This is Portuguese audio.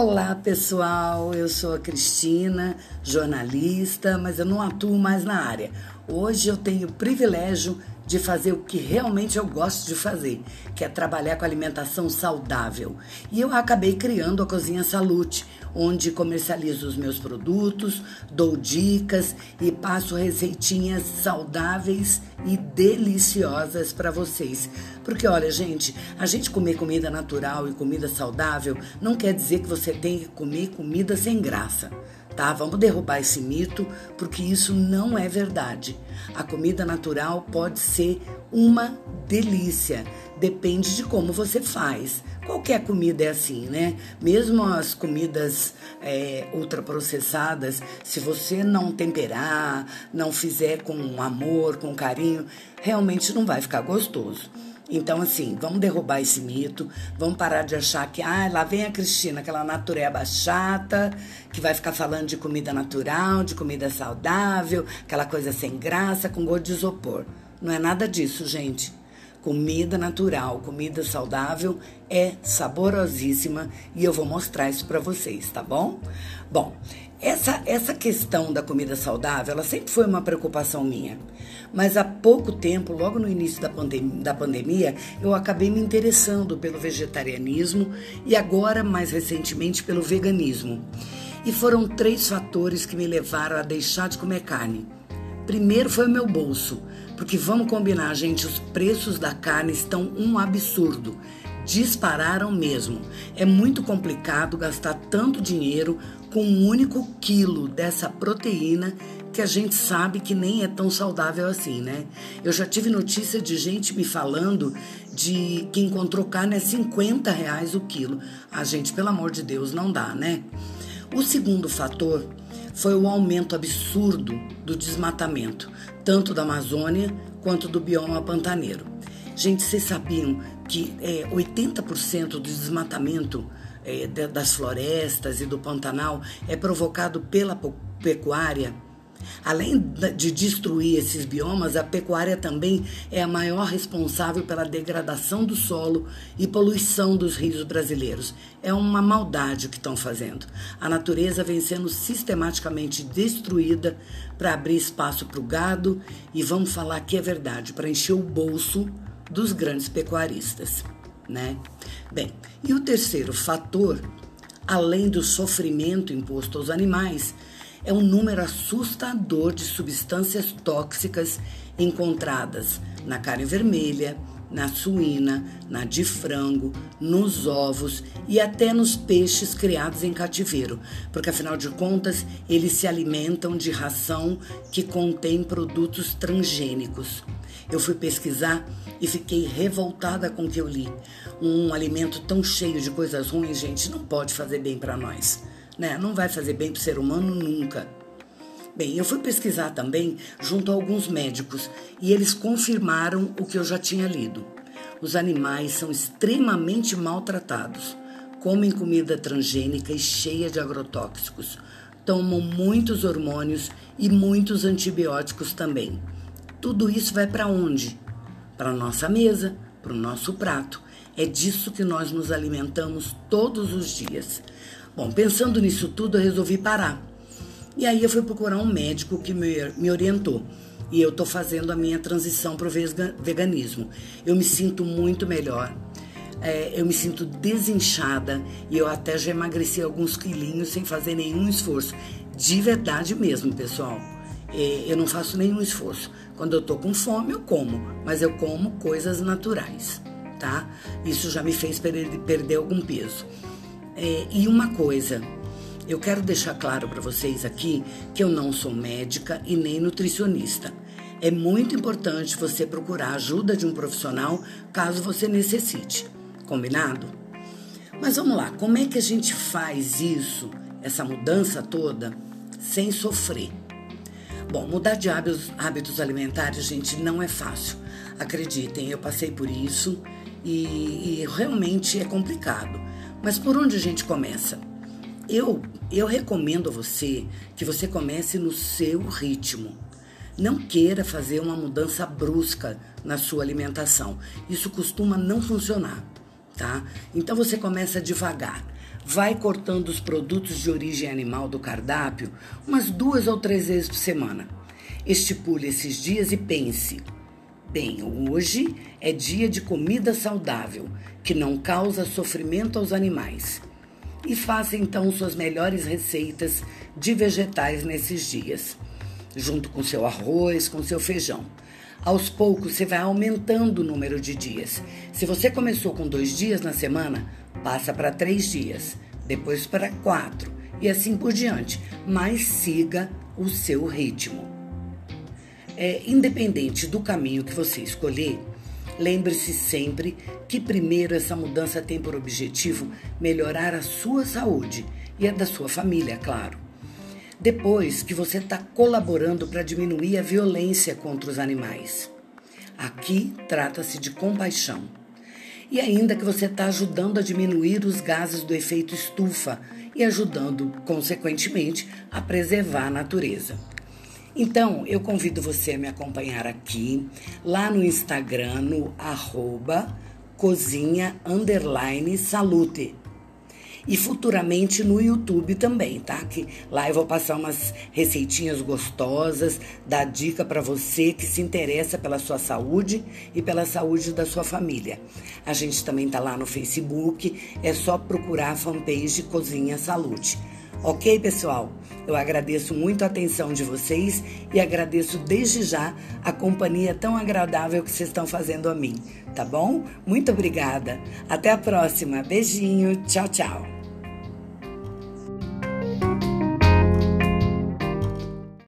Olá pessoal, eu sou a Cristina, jornalista, mas eu não atuo mais na área. Hoje eu tenho o privilégio de fazer o que realmente eu gosto de fazer, que é trabalhar com alimentação saudável. E eu acabei criando a Cozinha Salute, onde comercializo os meus produtos, dou dicas e passo receitinhas saudáveis e deliciosas para vocês. Porque olha, gente, a gente comer comida natural e comida saudável não quer dizer que você tem que comer comida sem graça tá? Vamos derrubar esse mito, porque isso não é verdade. A comida natural pode ser uma delícia, depende de como você faz. Qualquer comida é assim, né? Mesmo as comidas é, ultraprocessadas, se você não temperar, não fizer com amor, com carinho, realmente não vai ficar gostoso. Então, assim, vamos derrubar esse mito, vamos parar de achar que, ah, lá vem a Cristina, aquela natureba chata, que vai ficar falando de comida natural, de comida saudável, aquela coisa sem graça, com gosto de isopor. Não é nada disso, gente. Comida natural, comida saudável é saborosíssima e eu vou mostrar isso para vocês, tá bom? Bom, essa, essa questão da comida saudável, ela sempre foi uma preocupação minha. Mas há pouco tempo, logo no início da, pandemia, da pandemia, eu acabei me interessando pelo vegetarianismo e agora, mais recentemente, pelo veganismo. E foram três fatores que me levaram a deixar de comer carne. Primeiro foi o meu bolso, porque vamos combinar, gente, os preços da carne estão um absurdo dispararam mesmo. É muito complicado gastar tanto dinheiro com um único quilo dessa proteína que a gente sabe que nem é tão saudável assim, né? Eu já tive notícia de gente me falando de que encontrou carne a 50 reais o quilo. A gente, pelo amor de Deus, não dá, né? O segundo fator foi o aumento absurdo do desmatamento, tanto da Amazônia quanto do bioma pantaneiro. Gente, vocês sabiam que é, 80% do desmatamento é, das florestas e do Pantanal é provocado pela pecuária. Além de destruir esses biomas, a pecuária também é a maior responsável pela degradação do solo e poluição dos rios brasileiros. É uma maldade o que estão fazendo. A natureza vem sendo sistematicamente destruída para abrir espaço para o gado e vamos falar que é verdade, para encher o bolso dos grandes pecuaristas, né? Bem, e o terceiro fator, além do sofrimento imposto aos animais, é um número assustador de substâncias tóxicas encontradas na carne vermelha, na suína, na de frango, nos ovos e até nos peixes criados em cativeiro, porque afinal de contas eles se alimentam de ração que contém produtos transgênicos. Eu fui pesquisar e fiquei revoltada com o que eu li. Um alimento tão cheio de coisas ruins, gente, não pode fazer bem para nós, né? Não vai fazer bem para o ser humano nunca. Bem, eu fui pesquisar também junto a alguns médicos e eles confirmaram o que eu já tinha lido. Os animais são extremamente maltratados, comem comida transgênica e cheia de agrotóxicos, tomam muitos hormônios e muitos antibióticos também. Tudo isso vai para onde? Para nossa mesa, para o nosso prato. É disso que nós nos alimentamos todos os dias. Bom, pensando nisso tudo, eu resolvi parar e aí eu fui procurar um médico que me, orientou. E eu tô fazendo a minha transição para o veganismo. Eu me sinto muito melhor. É, eu me sinto desinchada e eu até já emagreci alguns quilinhos sem fazer nenhum esforço. De verdade mesmo, pessoal. É, eu não faço nenhum esforço. Quando eu tô com fome, eu como, mas eu como coisas naturais, tá? Isso já me fez perder algum peso. É, e uma coisa, eu quero deixar claro para vocês aqui que eu não sou médica e nem nutricionista. É muito importante você procurar a ajuda de um profissional caso você necessite. Combinado? Mas vamos lá, como é que a gente faz isso, essa mudança toda, sem sofrer? Bom, mudar de hábitos, hábitos alimentares, gente, não é fácil. Acreditem, eu passei por isso e, e realmente é complicado. Mas por onde a gente começa? Eu, eu recomendo a você que você comece no seu ritmo. Não queira fazer uma mudança brusca na sua alimentação. Isso costuma não funcionar, tá? Então você começa devagar. vai cortando os produtos de origem animal do cardápio umas duas ou três vezes por semana. Estipule esses dias e pense: bem, hoje é dia de comida saudável, que não causa sofrimento aos animais. E faça então suas melhores receitas de vegetais nesses dias, junto com seu arroz, com seu feijão. Aos poucos você vai aumentando o número de dias. Se você começou com dois dias na semana, passa para três dias, depois para quatro e assim por diante. Mas siga o seu ritmo. É, independente do caminho que você escolher, lembre-se sempre que primeiro essa mudança tem por objetivo melhorar a sua saúde e a da sua família, claro. Depois que você está colaborando para diminuir a violência contra os animais. Aqui trata-se de compaixão. E ainda que você está ajudando a diminuir os gases do efeito estufa e ajudando, consequentemente, a preservar a natureza. Então, eu convido você a me acompanhar aqui, lá no Instagram, no arroba cozinha salute e futuramente no YouTube também, tá? Que lá eu vou passar umas receitinhas gostosas, dar dica para você que se interessa pela sua saúde e pela saúde da sua família. A gente também tá lá no Facebook, é só procurar a fanpage Cozinha Saúde. Ok, pessoal? Eu agradeço muito a atenção de vocês e agradeço desde já a companhia tão agradável que vocês estão fazendo a mim, tá bom? Muito obrigada. Até a próxima. Beijinho. Tchau, tchau.